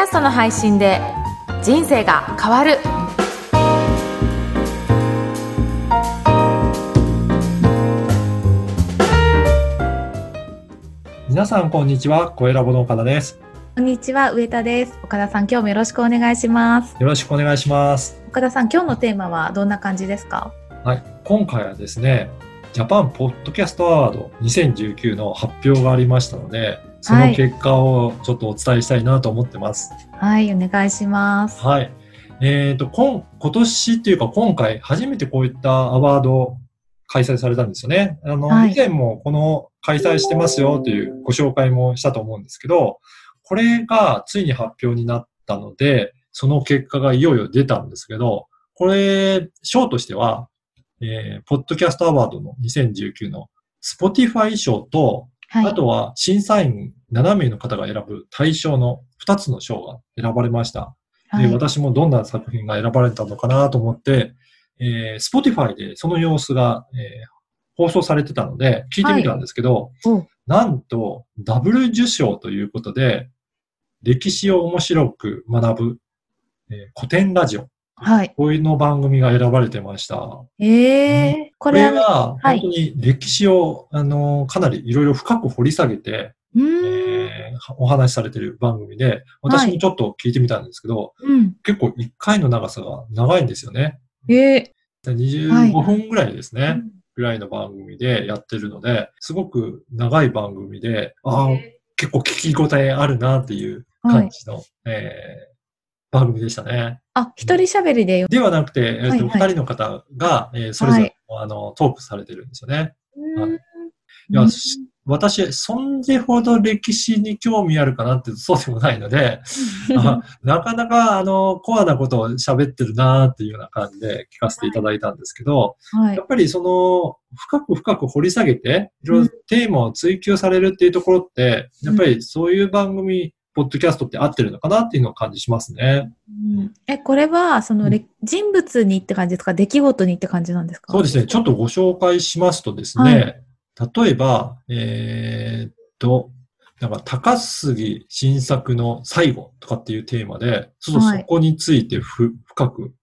ャストの配信で人生が変わる。皆さんこんにちは、声ラボの岡田です。こんにちは。上田です。岡田さん今日もよろしくお願いします。よろしくお願いします。岡田さん今日のテーマはどんな感じですか？はい、今回はですね、ジャパンポッドキャストアワード2019の発表がありましたので、その結果をちょっとお伝えしたいなと思ってます。はいお願いしますはい。えっ、と、今、今年っていうか今回初めてこういったアワード開催されたんですよね。あの、はい以前もこの開催してますよというご紹介もしたと思うんですけど、これがついに発表になったので、その結果がいよいよ出たんですけど、これ、賞としては、えー、ポッドキャストアワードの2019の Spotify 賞と、はいあとは審査員7名の方が選ぶ対象の2つの賞が選ばれました。で、はい私もどんな作品が選ばれたのかなと思って、えー、Spotify でその様子が、えー放送されてたので、聞いてみたんですけど、おなんと、ダブル受賞ということで、歴史を面白く学ぶ、えー古典ラジオ。はい。こういうの番組が選ばれてました。こええこれはは、はい。本当に歴史を、あの、かなりいろいろ深く掘り下げて、うーん、えーお話しされている番組で、私もちょっと聞いてみたんですけど、うん。結構1回の長さが長いんですよね。ええ25分ぐらいですね。うん。ぐらいの番組でやってるので、すごく長い番組で、ああ、結構聞き応えあるなっていう感じの、えー番組でしたね。あ一人喋りで。ではなくて、えっ、と、はいはい。二人の方が、えーそれぞれ、あの、トークされてるんですよね。うーん。い。や、し私、そんでほど歴史に興味あるかなってそうでもないので、あなかなか、あの、コアなことを喋ってるなっていうような感じで聞かせていただいたんですけど、はい。やっぱりその、深く深く掘り下げて、いろいろテーマを追求されるっていうところって、やっぱりそういう番組、ポッドキャストって合ってるのかなっていうのを感じしますね。うん。え、これは、その、れ人物にって感じですか出来事にって感じなんですか？そうですね。ちょっとご紹介しますとですね、例えば、えーっと、なんか、高杉新作の最後とかっていうテーマで、ちょっとそこについてふ、深く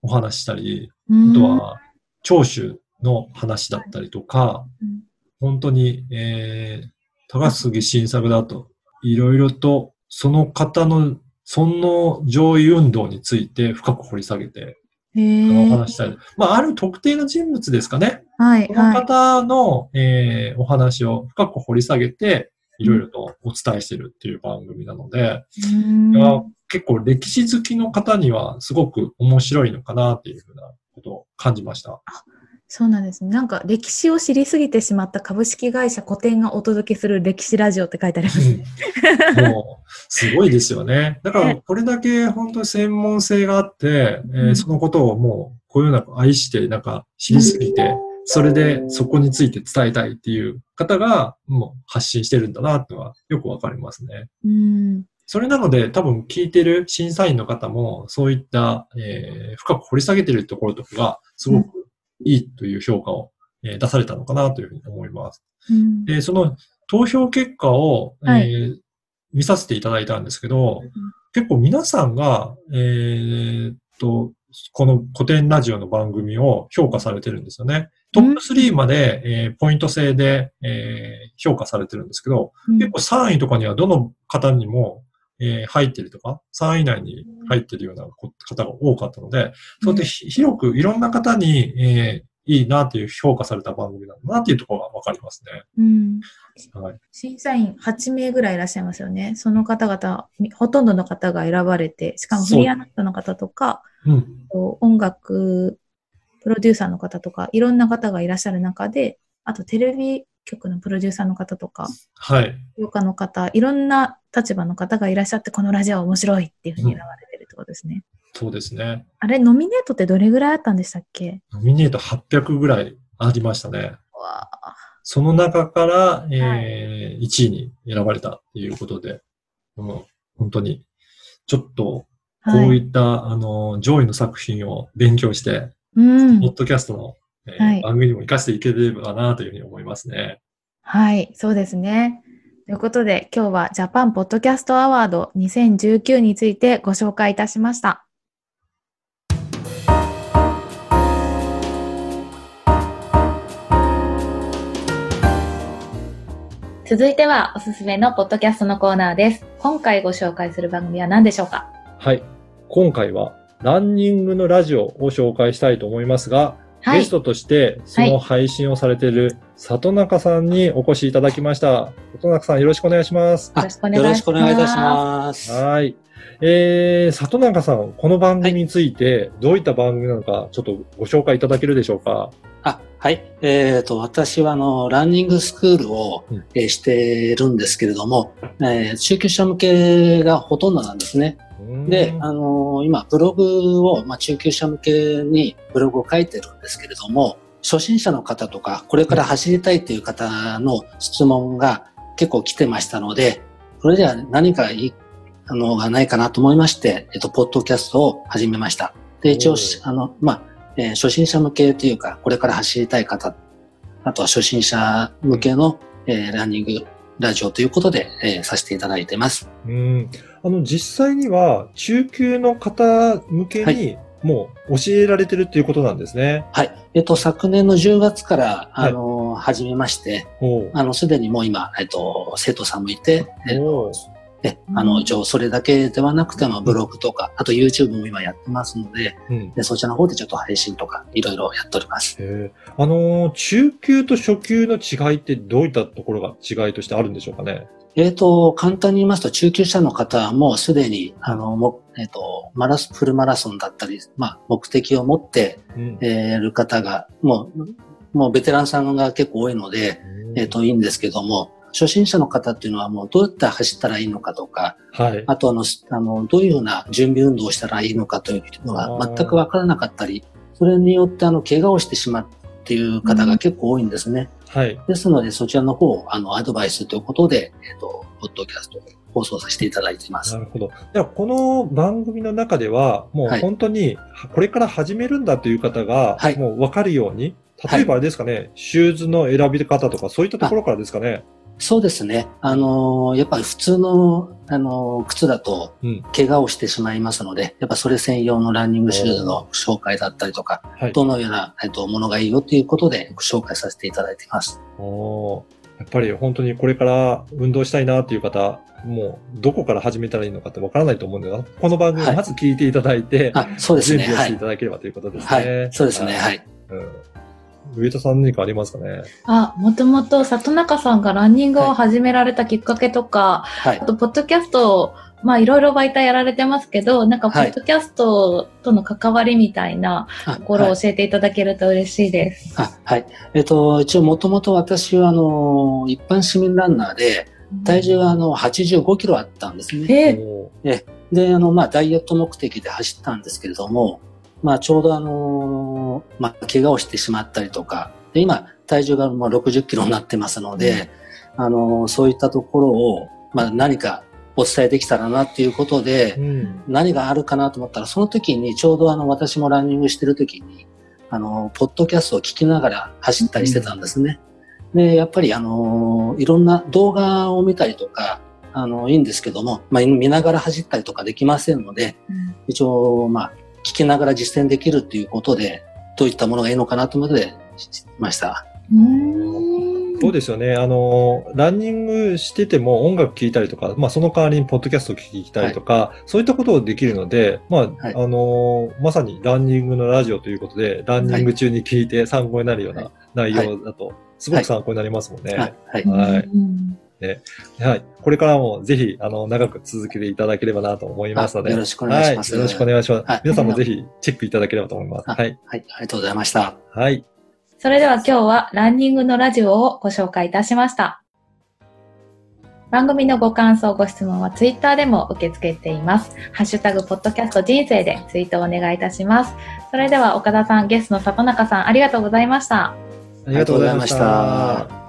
お話ししたり、あとは、長州の話だったりとか、うん。本当に、えー、高杉新作だと、いろいろと、その方の、その上位運動について深く掘り下げて、のおー話ししたい。まあ、ある特定の人物ですかね。はい、このはい。方の、えーお話を深く掘り下げて、いろいろとお伝えしてるっていう番組なので、結構歴史好きの方にはすごく面白いのかなっていうふうなことを感じました。そうなんですね。なんか、歴史を知りすぎてしまった株式会社古典がお届けする歴史ラジオって書いてありますね。もう、すごいですよね。だから、これだけ本当に専門性があって、えーうんそのことをもう、こういうような愛して、なんか知りすぎて、それでそこについて伝えたいっていう方が、もう発信してるんだなってのはよくわかりますね。うん。それなので、多分聞いてる審査員の方も、そういった、えー深く掘り下げてるところとかが、すごくいいという評価を、えー出されたのかなというふうに思います。うん。で、その投票結果を、えーはい。見させていただいたんですけど、結構皆さんが、えーっと、この古典ラジオの番組を評価されてるんですよね。トップ3まで、えーポイント制で、えー評価されてるんですけど、うん。結構3位とかにはどの方にも、えー入ってるとか、3位以内に入ってるようなこ方が多かったので、そうやってひ広くいろんな方に、えーいいなっていう評価された番組なんだなっていうところがわかりますね。うんはい。審査員8名ぐらいいらっしゃいますよね。その方々、みほとんどの方が選ばれて、しかもフリーアナウンサーの方とか、うん。と音楽プロデューサーの方とか、いろんな方がいらっしゃる中で、あとテレビ局のプロデューサーの方とか、はい。評価の方、いろんな立場の方がいらっしゃって、このラジオは面白いっていうふうに選ばれてるってことですね。そうですね。あれ、ノミネートってどれぐらいあったんでしたっけ？ノミネート800ぐらいありましたね。わあその中から、えー1位に選ばれたっていうことで、もう本当に、ちょっと、こはい。ういった、あの、上位の作品を勉強して、うんポッ。ドキャストの、えーはい番組にも活かしていければなというふうに思いますね。はい、そうですね。ということで、今日はジャパンポッドキャストアワード2019についてご紹介いたしました。続いてはおすすめのポッドキャストのコーナーです。今回ご紹介する番組は何でしょうか？はい。今回は、ランニングのラジオを紹介したいと思いますが、はいゲストとして、その配信をされている、里中さんにお越しいただきました。里中さん、よろしくお願いします。よろしくお願いしますよろしくお願いいたします。はい。えー、里中さん、この番組について、どういった番組なのか、ちょっとご紹介いただけるでしょうか？あ、はい。えっ、と、私は、あの、ランニングスクールを、うんえーしてるんですけれども、えー中級者向けがほとんどなんですね。で、あの今、ブログを、まあ、中級者向けにブログを書いてるんですけれども、初心者の方とか、これから走りたいという方の質問が結構来てましたので、それでは何かいいあのがないかなと思いまして、えっと、ポッドキャストを始めました。で、一応あの、まあ、えー初心者向けというか、これから走りたい方、あとは初心者向けの、えーランニングラジオということで、えーさせていただいてます。うん。あの、実際には、中級の方向けはに、もう教えられてるっていうことなんですね。はい。えっと、昨年の10月から、はいあの、始めまして、あの、すでにもう今、えっと、生徒さんもいて、えっとおうえあの、一応それだけではなくても、ブログとか、あと YouTube も今やってますので、うん。でそちらの方でちょっと配信とか、いろいろやっております。あのー中級と初級の違いってどういったところが違いとしてあるんでしょうかね？えっ、と、簡単に言いますと、中級者の方はもうすでに、あの、もえっ、と、マラス、フルマラソンだったり、まあ、目的を持って、うんえーる方が、もう、もうベテランさんが結構多いので、えっ、と、いいんですけども、初心者の方っていうのはもうどうやって走ったらいいのかとか、はい。あとあの、すあの、どういうふうな準備運動をしたらいいのかというのが全くわからなかったり、それによってあの、怪我をしてしまうっていう方が結構多いんですね。はい。ですので、そちらの方をあの、アドバイスということで、えっ、と、ポッドキャストを放送させていただいていますな。るほど。では、この番組の中では、もうはい本当に、これから始めるんだという方が、はいもう分かるように、例えばあれですかね、シューズの選び方とか、そういったところからですかね。そうですね。あのーやっぱり普通の、あのー靴だとうん、怪我をしてしまいますので、やっぱそれ専用のランニングシューズの紹介だったりとか、はい。どのような、えっと、ものがいいよということでご紹介させていただいています。おーやっぱり本当にこれから運動したいなっていう方、もうどこから始めたらいいのかってわからないと思うんで、この番組をまず聞いていただいて、あ、そうですね。はい準備をしてい。ただければということですね。はい。そうですね。はい。うん上田さん何かありますかね？あ、もともと里中さんがランニングを始められたきっかけとか、はいあ。と、ポッドキャスト、まあ、いろいろ媒体やられてますけど、なんか、ポはいッドキャストとの関わりみたいなあところはいを教えていただけると嬉しいです。あはい。えっと、一応もともと私は、あの、一般市民ランナーで、体重はあの、85キロあったんですね。え？おで、あの、まあ、ダイエット目的で走ったんですけれども、まあ、ちょうどあの、まあ、怪我をしてしまったりとか、で今、体重がまあ60キロになってますので、あの、そういったところを、まあ、何かお伝えできたらなっていうことで、うん。何があるかなと思ったら、その時にちょうどあの、私もランニングしてる時に、あの、ポッドキャストを聞きながら走ったりしてたんですね。で、やっぱりあの、いろんな動画を見たりとか、あの、いいんですけども、まあ、見ながら走ったりとかできませんので、うん。一応、まあ、聞きながら実践できるっていうことで、どういったものがいいのかなと思ってました。うーんそうですよね。あの、ランニングしてても音楽聴いたりとか、まあその代わりにポッドキャストを聞いたりとか、そういったことをできるので、まあ、はいあの、まさにランニングのラジオということで、ランニング中に聞いて参考になるような内容だと、すごく参考になりますもんね。はい。はい。はいうんはい。これからもぜひ、あの、長く続けていただければなと思いますので。あよろしくお願いしますはい。よろしくお願いします。はい皆さんもぜひチェックいただければと思います。あはい。はい。ありがとうございました。はい。それでは今日はランニングのラジオをご紹介いたしました。番組のご感想、ご質問はツイッターでも受け付けています。ハッシュタグ、ポッドキャスト人生でツイートをお願いいたします。それでは岡田さん、ゲストの里中さん、ありがとうございました。ありがとうございました。